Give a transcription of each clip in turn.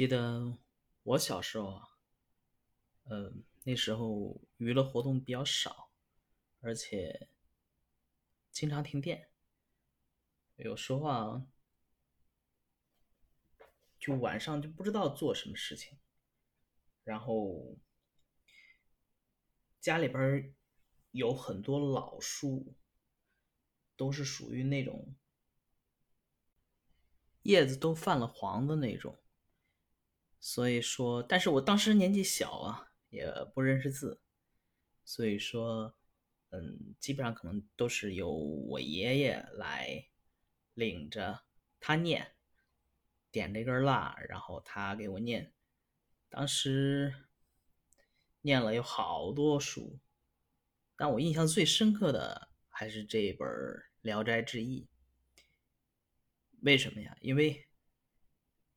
记得我小时候啊，呃，那时候娱乐活动比较少，而且经常停电，有时候啊，就晚上就不知道做什么事情，然后家里边有很多老书，都是属于那种叶子都泛了黄的那种。所以说，但是我当时年纪小啊，也不认识字，所以说，嗯，基本上可能都是由我爷爷来领着他念，点这根蜡，然后他给我念。当时念了有好多书，但我印象最深刻的还是这本《聊斋志异》。为什么呀？因为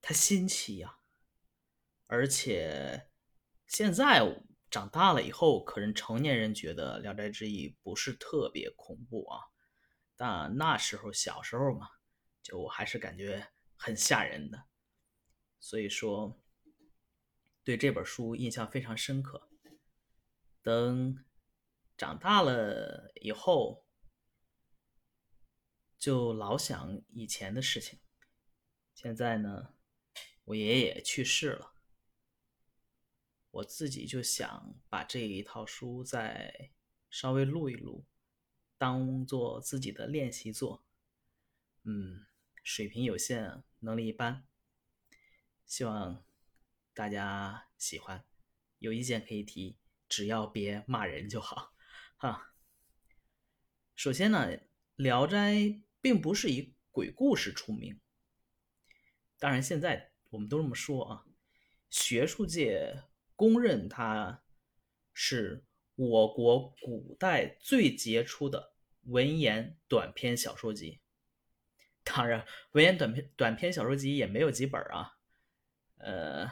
它新奇呀。而且现在长大了以后，可能成年人觉得《聊斋志异》不是特别恐怖啊，但那时候小时候嘛，就还是感觉很吓人的，所以说对这本书印象非常深刻。等长大了以后，就老想以前的事情。现在呢，我爷爷去世了。我自己就想把这一套书再稍微录一录，当做自己的练习做。嗯，水平有限，能力一般，希望大家喜欢，有意见可以提，只要别骂人就好。哈，首先呢，《聊斋》并不是以鬼故事出名，当然现在我们都这么说啊，学术界。公认它是我国古代最杰出的文言短篇小说集。当然，文言短篇短篇小说集也没有几本啊。呃，《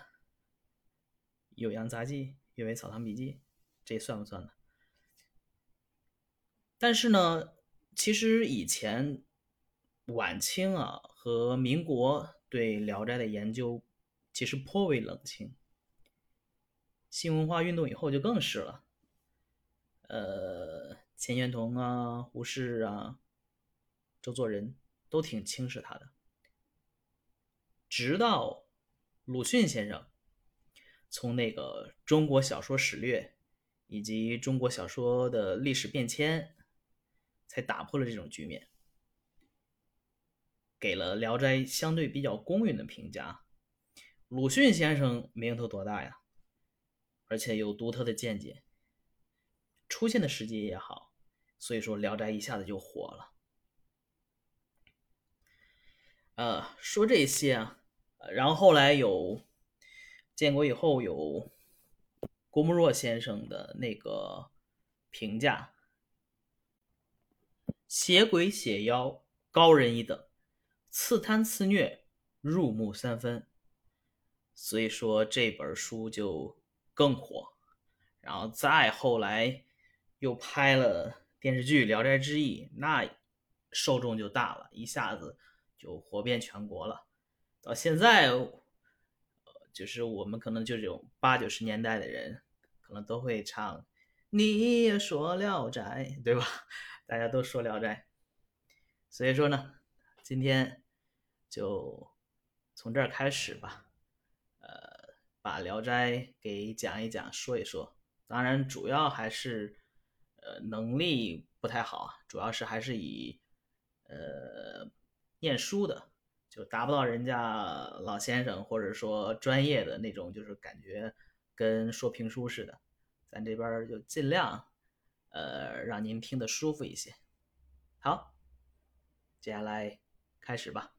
酉阳杂记》《阅微草堂笔记》，这算不算呢？但是呢，其实以前晚清啊和民国对《聊斋》的研究其实颇为冷清。新文化运动以后就更是了，呃，钱玄同啊、胡适啊、周作人都挺轻视他的。直到鲁迅先生从那个《中国小说史略》以及中国小说的历史变迁，才打破了这种局面，给了《聊斋》相对比较公允的评价。鲁迅先生名头多大呀？而且有独特的见解，出现的时机也好，所以说《聊斋》一下子就火了。呃，说这些啊，然后后来有建国以后有郭沫若先生的那个评价：邪鬼邪妖高人一等，刺贪刺虐入木三分。所以说这本书就。更火，然后再后来又拍了电视剧《聊斋志异》，那受众就大了，一下子就火遍全国了。到现在，呃，就是我们可能就这种八九十年代的人，可能都会唱“你也说聊斋”，对吧？大家都说聊斋，所以说呢，今天就从这儿开始吧。把《聊斋》给讲一讲，说一说。当然，主要还是，呃，能力不太好。主要是还是以，呃，念书的，就达不到人家老先生或者说专业的那种，就是感觉跟说评书似的。咱这边就尽量，呃，让您听得舒服一些。好，接下来开始吧。